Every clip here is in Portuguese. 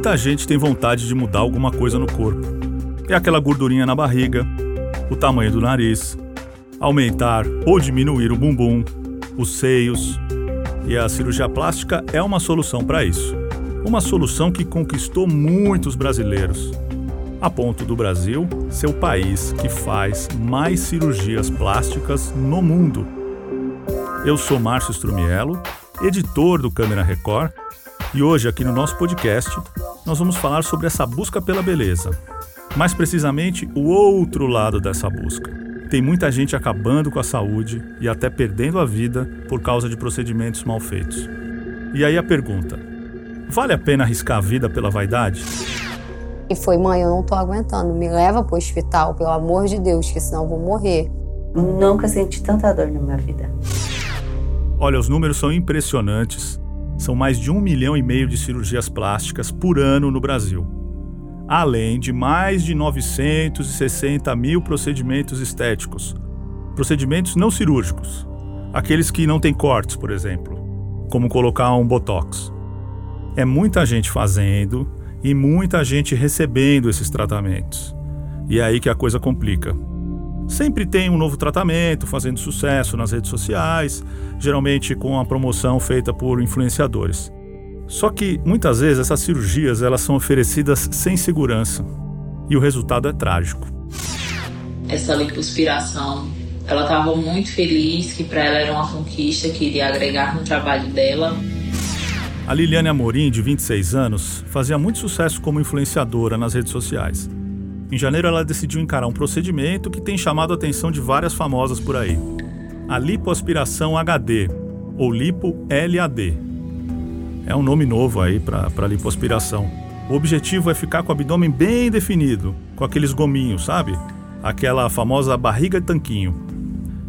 Muita gente tem vontade de mudar alguma coisa no corpo. É aquela gordurinha na barriga, o tamanho do nariz, aumentar ou diminuir o bumbum, os seios. E a cirurgia plástica é uma solução para isso. Uma solução que conquistou muitos brasileiros, a ponto do Brasil ser o país que faz mais cirurgias plásticas no mundo. Eu sou Márcio Strumiello, editor do Câmera Record, e hoje aqui no nosso podcast nós vamos falar sobre essa busca pela beleza. Mais precisamente, o outro lado dessa busca. Tem muita gente acabando com a saúde e até perdendo a vida por causa de procedimentos mal feitos. E aí a pergunta: vale a pena arriscar a vida pela vaidade? E foi, mãe, eu não tô aguentando, me leva pro hospital, pelo amor de Deus, que senão eu vou morrer. Nunca senti tanta dor na minha vida. Olha, os números são impressionantes. São mais de um milhão e meio de cirurgias plásticas por ano no Brasil. Além de mais de 960 mil procedimentos estéticos. Procedimentos não cirúrgicos. Aqueles que não têm cortes, por exemplo. Como colocar um botox. É muita gente fazendo e muita gente recebendo esses tratamentos. E é aí que a coisa complica. Sempre tem um novo tratamento fazendo sucesso nas redes sociais, geralmente com a promoção feita por influenciadores. Só que muitas vezes essas cirurgias elas são oferecidas sem segurança e o resultado é trágico. Essa lipoaspiração, ela estava muito feliz que para ela era uma conquista que iria agregar no trabalho dela. A Liliane Amorim, de 26 anos, fazia muito sucesso como influenciadora nas redes sociais. Em janeiro, ela decidiu encarar um procedimento que tem chamado a atenção de várias famosas por aí: a lipoaspiração HD, ou lipo-LAD. É um nome novo aí para lipoaspiração. O objetivo é ficar com o abdômen bem definido, com aqueles gominhos, sabe? Aquela famosa barriga de tanquinho.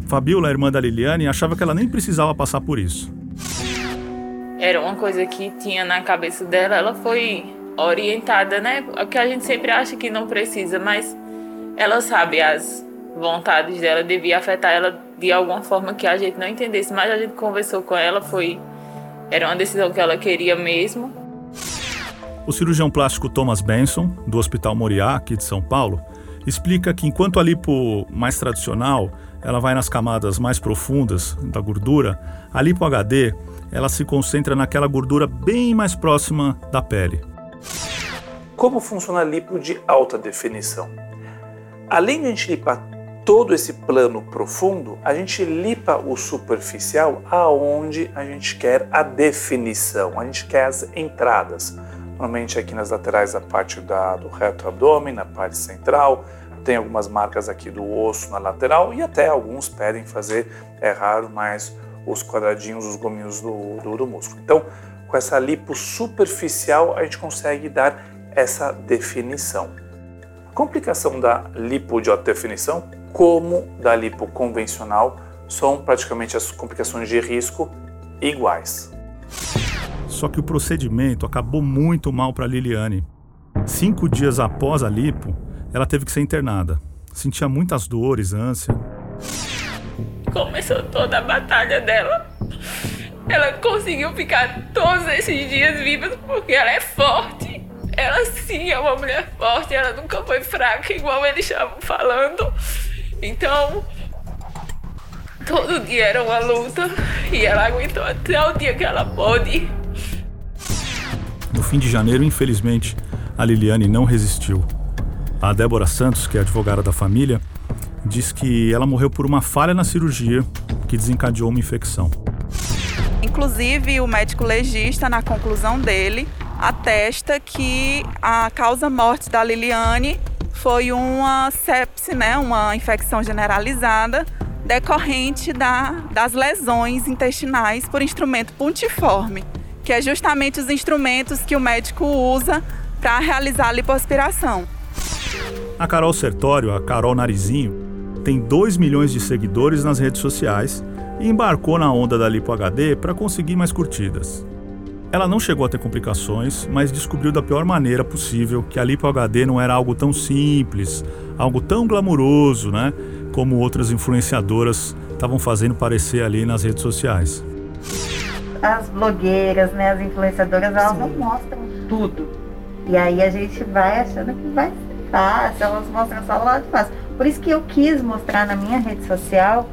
Fabiola, irmã da Liliane, achava que ela nem precisava passar por isso era uma coisa que tinha na cabeça dela, ela foi orientada, né? O que a gente sempre acha que não precisa, mas ela sabe as vontades dela, devia afetar ela de alguma forma que a gente não entendesse, mas a gente conversou com ela, foi era uma decisão que ela queria mesmo. O cirurgião plástico Thomas Benson, do Hospital Moriá, aqui de São Paulo, explica que enquanto a lipo mais tradicional, ela vai nas camadas mais profundas da gordura, a lipo HD ela se concentra naquela gordura bem mais próxima da pele. Como funciona a lipo de alta definição? Além de a gente lipar todo esse plano profundo, a gente lipa o superficial aonde a gente quer a definição, a gente quer as entradas. Normalmente aqui nas laterais da parte da, do reto abdômen, na parte central, tem algumas marcas aqui do osso na lateral e até alguns pedem fazer, é raro, mas os quadradinhos, os gominhos do, do, do músculo. Então, com essa lipo superficial, a gente consegue dar essa definição. A complicação da lipo de alta definição, como da lipo convencional, são praticamente as complicações de risco iguais. Só que o procedimento acabou muito mal para Liliane. Cinco dias após a lipo, ela teve que ser internada. Sentia muitas dores, ânsia começou toda a batalha dela. Ela conseguiu ficar todos esses dias vivas porque ela é forte. Ela sim é uma mulher forte, ela nunca foi fraca, igual eles estavam falando. Então, todo dia era uma luta e ela aguentou até o dia que ela pôde. No fim de janeiro, infelizmente, a Liliane não resistiu. A Débora Santos, que é advogada da família, diz que ela morreu por uma falha na cirurgia que desencadeou uma infecção. Inclusive, o médico legista, na conclusão dele, atesta que a causa morte da Liliane foi uma sepse, né, uma infecção generalizada decorrente da, das lesões intestinais por instrumento pontiforme, que é justamente os instrumentos que o médico usa para realizar a lipoaspiração. A Carol Sertório, a Carol Narizinho, tem 2 milhões de seguidores nas redes sociais e embarcou na onda da Lipo HD para conseguir mais curtidas. Ela não chegou a ter complicações, mas descobriu da pior maneira possível que a Lipo HD não era algo tão simples, algo tão glamuroso, né? Como outras influenciadoras estavam fazendo parecer ali nas redes sociais. As blogueiras, né, as influenciadoras, elas Sim. não mostram tudo. E aí a gente vai achando que vai ser fácil, elas mostram só o lado fácil. Por isso que eu quis mostrar na minha rede social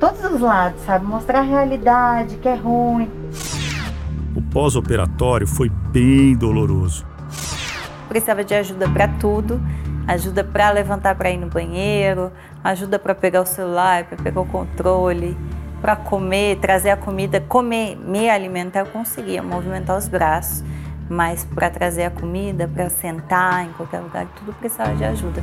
todos os lados, sabe? Mostrar a realidade, que é ruim. Pós-operatório foi bem doloroso. Precisava de ajuda para tudo, ajuda para levantar para ir no banheiro, ajuda para pegar o celular, para pegar o controle, para comer, trazer a comida, comer, me alimentar, eu conseguia movimentar os braços, mas para trazer a comida, para sentar em qualquer lugar, tudo precisava de ajuda.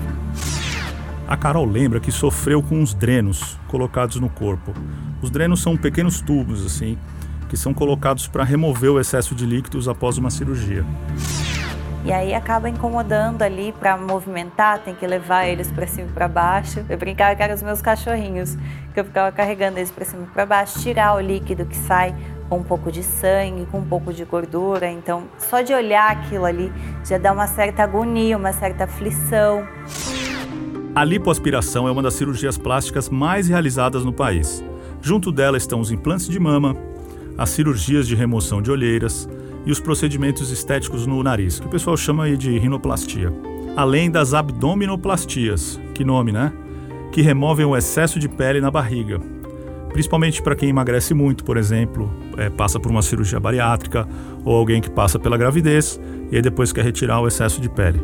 A Carol lembra que sofreu com uns drenos colocados no corpo. Os drenos são pequenos tubos assim, que são colocados para remover o excesso de líquidos após uma cirurgia. E aí acaba incomodando ali para movimentar, tem que levar eles para cima e para baixo. Eu brincava que eram os meus cachorrinhos, que eu ficava carregando eles para cima e para baixo, tirar o líquido que sai com um pouco de sangue, com um pouco de gordura. Então, só de olhar aquilo ali já dá uma certa agonia, uma certa aflição. A lipoaspiração é uma das cirurgias plásticas mais realizadas no país. Junto dela estão os implantes de mama, as cirurgias de remoção de olheiras, e os procedimentos estéticos no nariz, que o pessoal chama de rinoplastia. Além das abdominoplastias, que nome, né? Que removem o excesso de pele na barriga. Principalmente para quem emagrece muito, por exemplo, é, passa por uma cirurgia bariátrica ou alguém que passa pela gravidez e aí depois quer retirar o excesso de pele.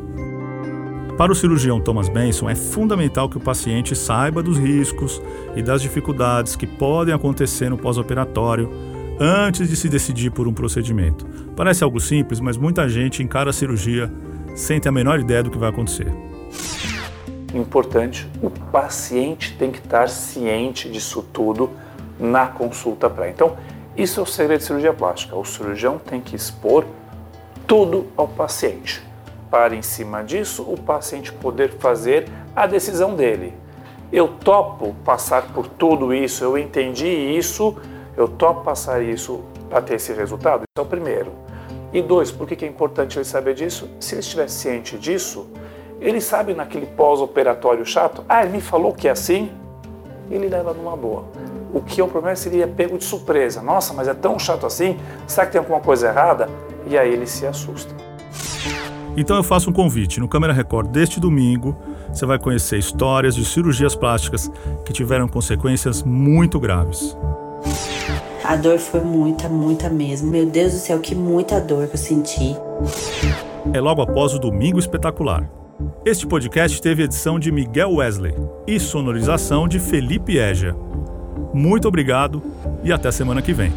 Para o cirurgião Thomas Benson, é fundamental que o paciente saiba dos riscos e das dificuldades que podem acontecer no pós-operatório antes de se decidir por um procedimento. Parece algo simples, mas muita gente encara a cirurgia sem ter a menor ideia do que vai acontecer. Importante, o paciente tem que estar ciente disso tudo na consulta pré. Então, isso é o segredo de cirurgia plástica. O cirurgião tem que expor tudo ao paciente, para em cima disso o paciente poder fazer a decisão dele. Eu topo passar por tudo isso, eu entendi isso, eu topo passar isso para ter esse resultado? Isso é o primeiro. E dois, por que é importante ele saber disso? Se ele estiver ciente disso, ele sabe naquele pós-operatório chato, ah, ele me falou que é assim, ele leva numa boa. O que é o problema seria pego de surpresa. Nossa, mas é tão chato assim? Será que tem alguma coisa errada? E aí ele se assusta. Então eu faço um convite. No Câmera Record deste domingo, você vai conhecer histórias de cirurgias plásticas que tiveram consequências muito graves. A dor foi muita, muita mesmo. Meu Deus do céu, que muita dor que eu senti. É logo após o Domingo Espetacular. Este podcast teve edição de Miguel Wesley e sonorização de Felipe Eja. Muito obrigado e até semana que vem.